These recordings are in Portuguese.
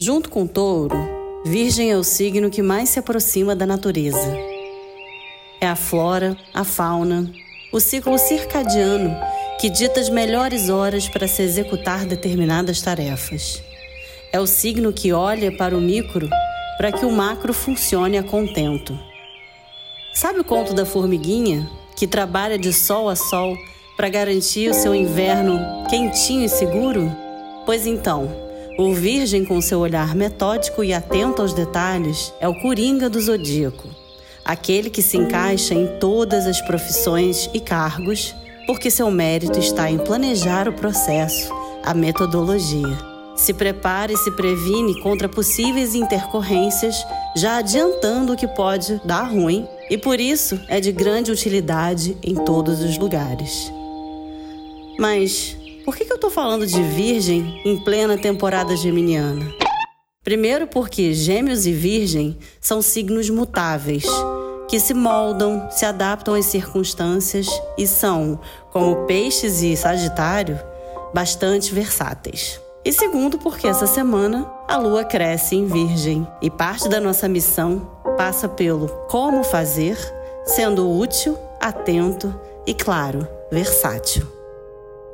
Junto com Touro, Virgem é o signo que mais se aproxima da natureza. É a flora, a fauna, o ciclo circadiano que dita as melhores horas para se executar determinadas tarefas. É o signo que olha para o micro para que o macro funcione a contento. Sabe o conto da formiguinha, que trabalha de sol a sol para garantir o seu inverno quentinho e seguro? Pois então, o Virgem, com seu olhar metódico e atento aos detalhes, é o coringa do zodíaco, aquele que se encaixa em todas as profissões e cargos, porque seu mérito está em planejar o processo, a metodologia. Se prepara e se previne contra possíveis intercorrências, já adiantando o que pode dar ruim, e por isso é de grande utilidade em todos os lugares. Mas por que, eu estou falando de Virgem em plena temporada geminiana? Primeiro, porque Gêmeos e Virgem são signos mutáveis, que se moldam, se adaptam às circunstâncias e são, como Peixes e Sagitário, bastante versáteis. E segundo, porque essa semana a lua cresce em Virgem e parte da nossa missão passa pelo como fazer, sendo útil, atento e, claro, versátil.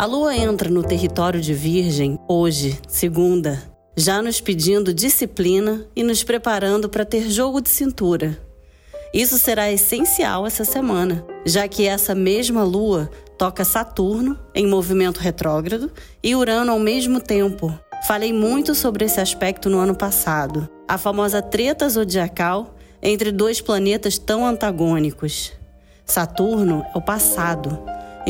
A lua entra no território de Virgem hoje, segunda, já nos pedindo disciplina e nos preparando para ter jogo de cintura. Isso será essencial essa semana, já que essa mesma lua toca Saturno em movimento retrógrado e Urano ao mesmo tempo. Falei muito sobre esse aspecto no ano passado, a famosa treta zodiacal entre dois planetas tão antagônicos. Saturno é o passado,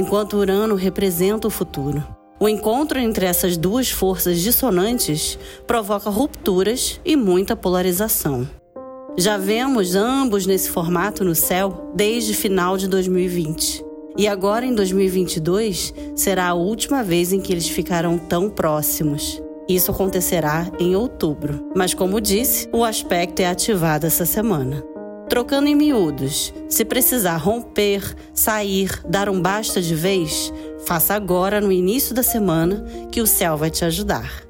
enquanto Urano representa o futuro. O encontro entre essas duas forças dissonantes provoca rupturas e muita polarização. Já vemos ambos nesse formato no céu desde final de 2020. E agora em 2022 será a última vez em que eles ficarão tão próximos. Isso acontecerá em outubro, mas como disse, o aspecto é ativado essa semana. Trocando em miúdos, se precisar romper, sair, dar um basta de vez, faça agora no início da semana que o céu vai te ajudar.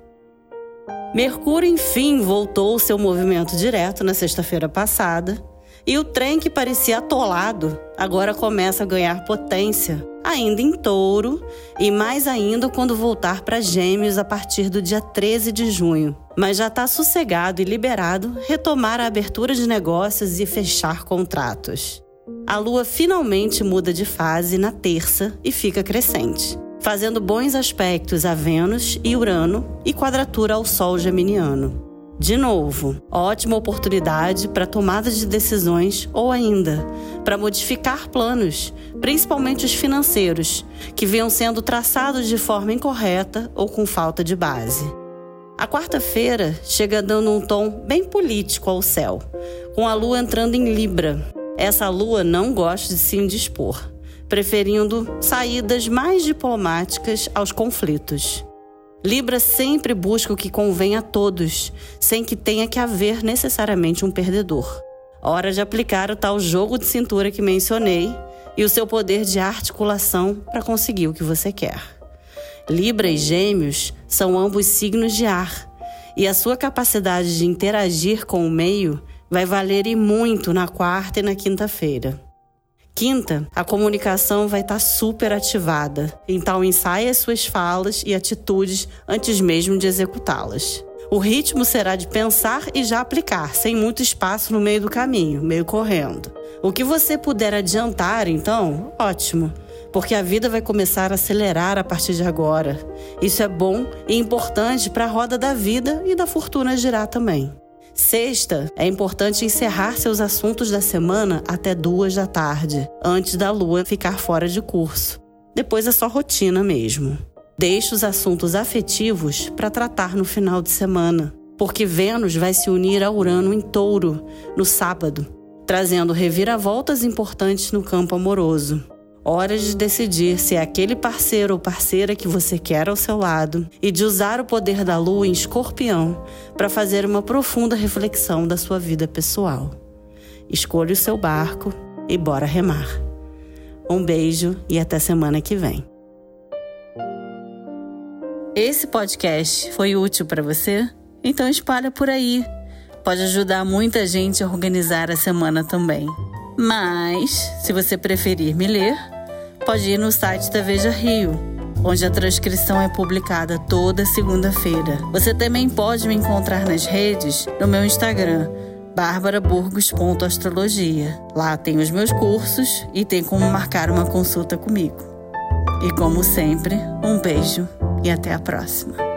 Mercúrio, enfim, voltou ao seu movimento direto na sexta-feira passada e o trem que parecia atolado agora começa a ganhar potência, ainda em touro, e mais ainda quando voltar para Gêmeos a partir do dia 13 de junho. Mas já está sossegado e liberado retomar a abertura de negócios e fechar contratos. A lua finalmente muda de fase na terça e fica crescente, fazendo bons aspectos a Vênus e Urano e quadratura ao Sol geminiano. De novo, ótima oportunidade para tomada de decisões ou ainda para modificar planos, principalmente os financeiros, que vinham sendo traçados de forma incorreta ou com falta de base. A quarta-feira chega dando um tom bem político ao céu, com a lua entrando em Libra. Essa lua não gosta de se indispor, preferindo saídas mais diplomáticas aos conflitos. Libra sempre busca o que convém a todos, sem que tenha que haver necessariamente um perdedor. Hora de aplicar o tal jogo de cintura que mencionei e o seu poder de articulação para conseguir o que você quer. Libra e Gêmeos são ambos signos de ar, e a sua capacidade de interagir com o meio vai valer e muito na quarta e na quinta-feira. Quinta, a comunicação vai estar tá super ativada, então ensaie as suas falas e atitudes antes mesmo de executá-las. O ritmo será de pensar e já aplicar, sem muito espaço no meio do caminho, meio correndo. O que você puder adiantar, então, ótimo, porque a vida vai começar a acelerar a partir de agora. Isso é bom e importante para a roda da vida e da fortuna girar também. Sexta, é importante encerrar seus assuntos da semana até duas da tarde, antes da lua ficar fora de curso. Depois é só rotina mesmo. Deixe os assuntos afetivos para tratar no final de semana. porque Vênus vai se unir a Urano em Touro no sábado, trazendo reviravoltas importantes no campo amoroso. Hora de decidir se é aquele parceiro ou parceira que você quer ao seu lado e de usar o poder da lua em escorpião para fazer uma profunda reflexão da sua vida pessoal. Escolha o seu barco e bora remar. Um beijo e até semana que vem. Esse podcast foi útil para você? Então espalha por aí. Pode ajudar muita gente a organizar a semana também. Mas, se você preferir me ler, pode ir no site da Veja Rio, onde a transcrição é publicada toda segunda-feira. Você também pode me encontrar nas redes no meu Instagram, barbaraburgos.astrologia. Lá tem os meus cursos e tem como marcar uma consulta comigo. E como sempre, um beijo e até a próxima.